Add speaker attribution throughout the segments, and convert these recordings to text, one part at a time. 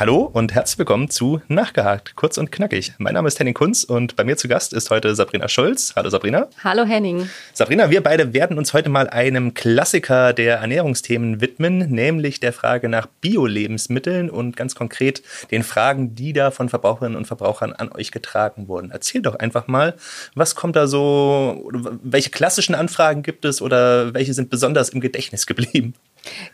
Speaker 1: Hallo und herzlich willkommen zu Nachgehakt, kurz und knackig. Mein Name ist Henning Kunz und bei mir zu Gast ist heute Sabrina Schulz. Hallo Sabrina.
Speaker 2: Hallo Henning.
Speaker 1: Sabrina, wir beide werden uns heute mal einem Klassiker der Ernährungsthemen widmen, nämlich der Frage nach Bio-Lebensmitteln und ganz konkret den Fragen, die da von Verbraucherinnen und Verbrauchern an euch getragen wurden. Erzähl doch einfach mal, was kommt da so, welche klassischen Anfragen gibt es oder welche sind besonders im Gedächtnis geblieben?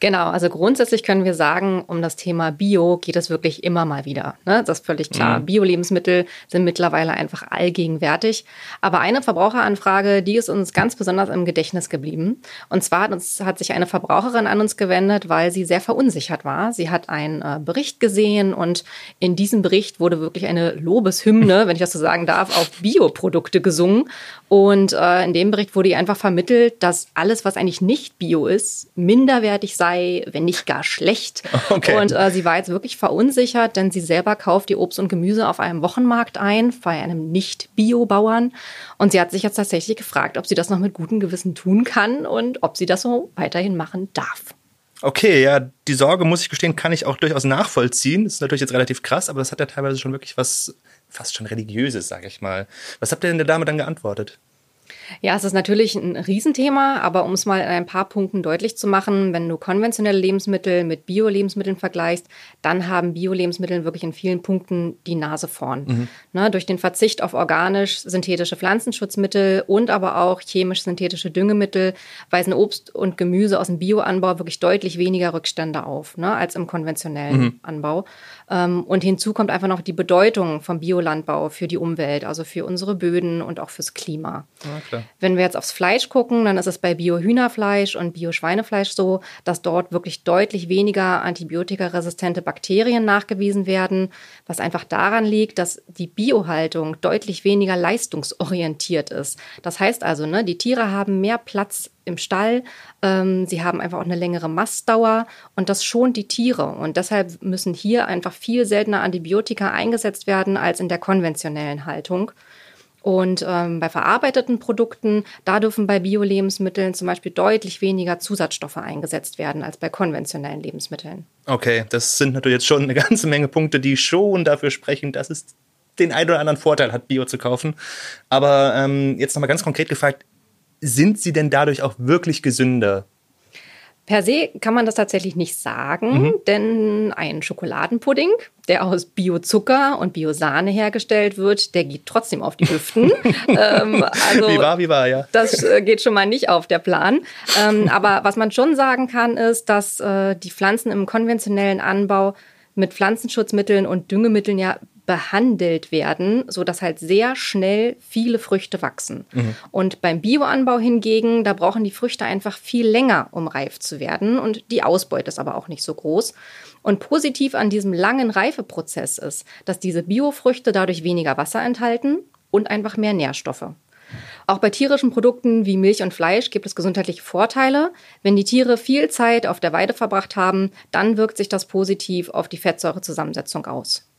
Speaker 2: Genau, also grundsätzlich können wir sagen, um das Thema Bio geht es wirklich immer mal wieder. Ne? Das ist völlig klar. Mhm. Bio-Lebensmittel sind mittlerweile einfach allgegenwärtig. Aber eine Verbraucheranfrage, die ist uns ganz besonders im Gedächtnis geblieben. Und zwar hat, uns, hat sich eine Verbraucherin an uns gewendet, weil sie sehr verunsichert war. Sie hat einen äh, Bericht gesehen und in diesem Bericht wurde wirklich eine Lobeshymne, wenn ich das so sagen darf, auf Bioprodukte gesungen. Und äh, in dem Bericht wurde ihr einfach vermittelt, dass alles, was eigentlich nicht Bio ist, minderwertig sei, wenn nicht gar schlecht. Okay. Und äh, sie war jetzt wirklich verunsichert, denn sie selber kauft ihr Obst und Gemüse auf einem Wochenmarkt ein, bei einem Nicht-Bio-Bauern. Und sie hat sich jetzt tatsächlich gefragt, ob sie das noch mit gutem Gewissen tun kann und ob sie das so weiterhin machen darf.
Speaker 1: Okay, ja, die Sorge, muss ich gestehen, kann ich auch durchaus nachvollziehen. Das ist natürlich jetzt relativ krass, aber das hat ja teilweise schon wirklich was fast schon religiöses, sag ich mal. Was habt ihr denn der Dame dann geantwortet?
Speaker 2: Ja, es ist natürlich ein Riesenthema, aber um es mal in ein paar Punkten deutlich zu machen, wenn du konventionelle Lebensmittel mit Bio-Lebensmitteln vergleichst, dann haben Bio-Lebensmittel wirklich in vielen Punkten die Nase vorn. Mhm. Ne, durch den Verzicht auf organisch-synthetische Pflanzenschutzmittel und aber auch chemisch-synthetische Düngemittel weisen Obst und Gemüse aus dem Bioanbau wirklich deutlich weniger Rückstände auf ne, als im konventionellen mhm. Anbau. Ähm, und hinzu kommt einfach noch die Bedeutung vom Biolandbau für die Umwelt, also für unsere Böden und auch fürs Klima. Ja, Wenn wir jetzt aufs Fleisch gucken, dann ist es bei Bio-Hühnerfleisch und Bio-Schweinefleisch so, dass dort wirklich deutlich weniger antibiotikaresistente Bakterien nachgewiesen werden, was einfach daran liegt, dass die Biohaltung deutlich weniger leistungsorientiert ist. Das heißt also, ne, die Tiere haben mehr Platz im Stall. Ähm, sie haben einfach auch eine längere Mastdauer und das schont die Tiere. Und deshalb müssen hier einfach viel seltener Antibiotika eingesetzt werden als in der konventionellen Haltung. Und ähm, bei verarbeiteten Produkten, da dürfen bei Bio-Lebensmitteln zum Beispiel deutlich weniger Zusatzstoffe eingesetzt werden als bei konventionellen Lebensmitteln.
Speaker 1: Okay, das sind natürlich jetzt schon eine ganze Menge Punkte, die schon dafür sprechen, dass es den einen oder anderen Vorteil hat, Bio zu kaufen. Aber ähm, jetzt nochmal ganz konkret gefragt, sind sie denn dadurch auch wirklich gesünder?
Speaker 2: Per se kann man das tatsächlich nicht sagen, mhm. denn ein Schokoladenpudding, der aus Biozucker und Biosahne hergestellt wird, der geht trotzdem auf die Hüften.
Speaker 1: ähm, also wie war, wie war, ja.
Speaker 2: Das äh, geht schon mal nicht auf der Plan. Ähm, aber was man schon sagen kann, ist, dass äh, die Pflanzen im konventionellen Anbau mit Pflanzenschutzmitteln und Düngemitteln ja behandelt werden, so dass halt sehr schnell viele Früchte wachsen. Mhm. Und beim Bioanbau hingegen, da brauchen die Früchte einfach viel länger, um reif zu werden und die Ausbeute ist aber auch nicht so groß. Und positiv an diesem langen Reifeprozess ist, dass diese Biofrüchte dadurch weniger Wasser enthalten und einfach mehr Nährstoffe. Auch bei tierischen Produkten wie Milch und Fleisch gibt es gesundheitliche Vorteile. Wenn die Tiere viel Zeit auf der Weide verbracht haben, dann wirkt sich das positiv auf die Fettsäurezusammensetzung aus.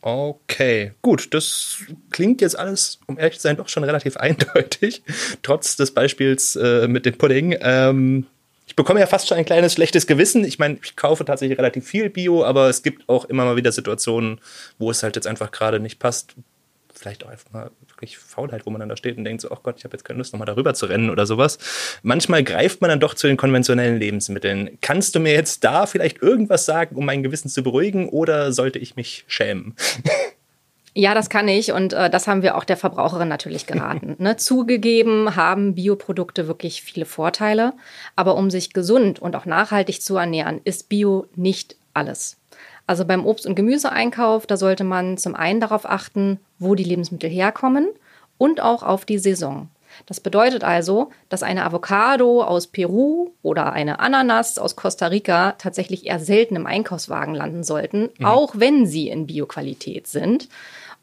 Speaker 1: Okay, gut, das klingt jetzt alles, um ehrlich zu sein, doch schon relativ eindeutig, trotz des Beispiels äh, mit dem Pudding. Ähm, ich bekomme ja fast schon ein kleines schlechtes Gewissen. Ich meine, ich kaufe tatsächlich relativ viel Bio, aber es gibt auch immer mal wieder Situationen, wo es halt jetzt einfach gerade nicht passt. Vielleicht auch einfach mal wirklich Faulheit, wo man dann da steht und denkt so, oh Gott, ich habe jetzt keine Lust, nochmal darüber zu rennen oder sowas. Manchmal greift man dann doch zu den konventionellen Lebensmitteln. Kannst du mir jetzt da vielleicht irgendwas sagen, um mein Gewissen zu beruhigen oder sollte ich mich schämen?
Speaker 2: Ja, das kann ich und äh, das haben wir auch der Verbraucherin natürlich geraten. ne? Zugegeben haben Bioprodukte wirklich viele Vorteile, aber um sich gesund und auch nachhaltig zu ernähren, ist Bio nicht alles. Also beim Obst- und Gemüseeinkauf, da sollte man zum einen darauf achten, wo die Lebensmittel herkommen und auch auf die Saison. Das bedeutet also, dass eine Avocado aus Peru oder eine Ananas aus Costa Rica tatsächlich eher selten im Einkaufswagen landen sollten, mhm. auch wenn sie in Bioqualität sind.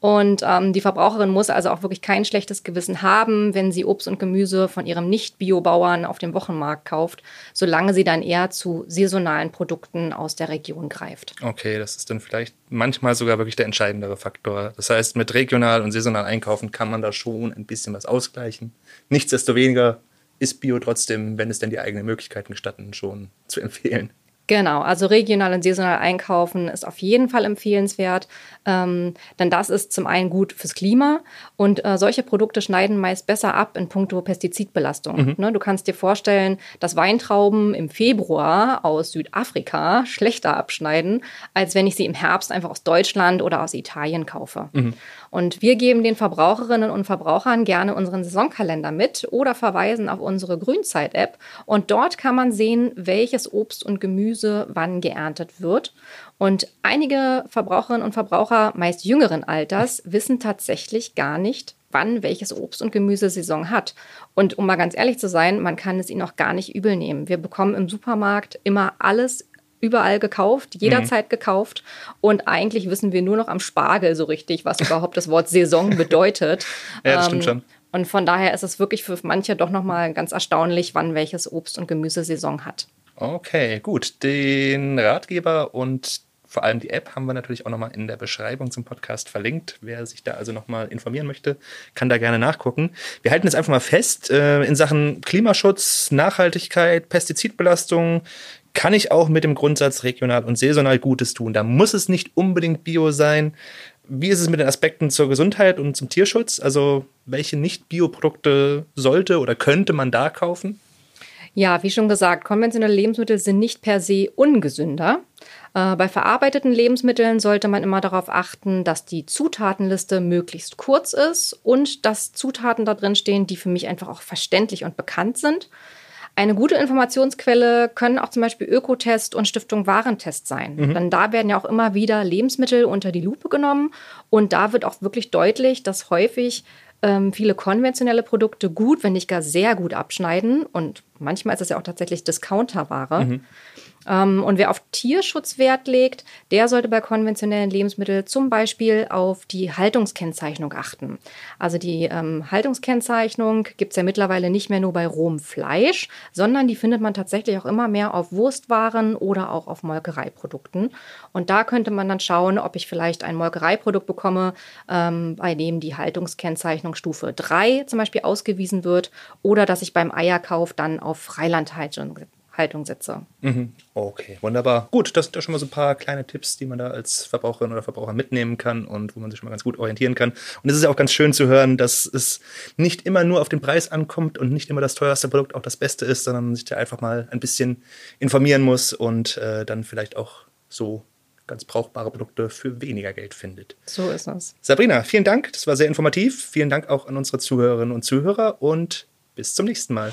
Speaker 2: Und ähm, die Verbraucherin muss also auch wirklich kein schlechtes Gewissen haben, wenn sie Obst und Gemüse von ihrem Nicht-Bio-Bauern auf dem Wochenmarkt kauft, solange sie dann eher zu saisonalen Produkten aus der Region greift.
Speaker 1: Okay, das ist dann vielleicht manchmal sogar wirklich der entscheidendere Faktor. Das heißt, mit regional und saisonal einkaufen kann man da schon ein bisschen was ausgleichen. Nichtsdestoweniger ist Bio trotzdem, wenn es denn die eigenen Möglichkeiten gestatten, schon zu empfehlen.
Speaker 2: Genau, also regional und saisonal einkaufen ist auf jeden Fall empfehlenswert, ähm, denn das ist zum einen gut fürs Klima und äh, solche Produkte schneiden meist besser ab in puncto Pestizidbelastung. Mhm. Ne, du kannst dir vorstellen, dass Weintrauben im Februar aus Südafrika schlechter abschneiden, als wenn ich sie im Herbst einfach aus Deutschland oder aus Italien kaufe. Mhm. Und wir geben den Verbraucherinnen und Verbrauchern gerne unseren Saisonkalender mit oder verweisen auf unsere Grünzeit-App. Und dort kann man sehen, welches Obst und Gemüse wann geerntet wird. Und einige Verbraucherinnen und Verbraucher, meist jüngeren Alters, wissen tatsächlich gar nicht, wann welches Obst und Gemüse Saison hat. Und um mal ganz ehrlich zu sein, man kann es ihnen auch gar nicht übel nehmen. Wir bekommen im Supermarkt immer alles überall gekauft, jederzeit mhm. gekauft. Und eigentlich wissen wir nur noch am Spargel so richtig, was überhaupt das Wort Saison bedeutet.
Speaker 1: ja, das stimmt ähm, schon.
Speaker 2: Und von daher ist es wirklich für manche doch nochmal ganz erstaunlich, wann welches Obst und Gemüse Saison hat.
Speaker 1: Okay, gut. Den Ratgeber und vor allem die App haben wir natürlich auch nochmal in der Beschreibung zum Podcast verlinkt. Wer sich da also nochmal informieren möchte, kann da gerne nachgucken. Wir halten es einfach mal fest. Äh, in Sachen Klimaschutz, Nachhaltigkeit, Pestizidbelastung kann ich auch mit dem Grundsatz regional und saisonal Gutes tun. Da muss es nicht unbedingt Bio sein. Wie ist es mit den Aspekten zur Gesundheit und zum Tierschutz? Also welche Nicht-Bio-Produkte sollte oder könnte man da kaufen?
Speaker 2: Ja, wie schon gesagt, konventionelle Lebensmittel sind nicht per se ungesünder. Äh, bei verarbeiteten Lebensmitteln sollte man immer darauf achten, dass die Zutatenliste möglichst kurz ist und dass Zutaten da drin stehen, die für mich einfach auch verständlich und bekannt sind. Eine gute Informationsquelle können auch zum Beispiel Ökotest und Stiftung Warentest sein. Mhm. Denn da werden ja auch immer wieder Lebensmittel unter die Lupe genommen und da wird auch wirklich deutlich, dass häufig ähm, viele konventionelle Produkte gut, wenn nicht gar sehr gut abschneiden und manchmal ist es ja auch tatsächlich Discounterware. Mhm. Ähm, und wer auf Tierschutz Wert legt, der sollte bei konventionellen Lebensmitteln zum Beispiel auf die Haltungskennzeichnung achten. Also die ähm, Haltungskennzeichnung gibt es ja mittlerweile nicht mehr nur bei rohem Fleisch, sondern die findet man tatsächlich auch immer mehr auf Wurstwaren oder auch auf Molkereiprodukten. Und da könnte man dann schauen, ob ich vielleicht ein Molkereiprodukt bekomme, ähm, bei dem die Haltungskennzeichnung Stufe 3 zum Beispiel ausgewiesen wird oder dass ich beim Eierkauf dann auf Freilandhaltung Haltung setze.
Speaker 1: Mhm. Okay, wunderbar. Gut, das sind ja schon mal so ein paar kleine Tipps, die man da als Verbraucherin oder Verbraucher mitnehmen kann und wo man sich schon mal ganz gut orientieren kann. Und es ist ja auch ganz schön zu hören, dass es nicht immer nur auf den Preis ankommt und nicht immer das teuerste Produkt auch das Beste ist, sondern man sich da einfach mal ein bisschen informieren muss und äh, dann vielleicht auch so ganz brauchbare Produkte für weniger Geld findet.
Speaker 2: So ist es.
Speaker 1: Sabrina, vielen Dank. Das war sehr informativ. Vielen Dank auch an unsere Zuhörerinnen und Zuhörer und bis zum nächsten Mal.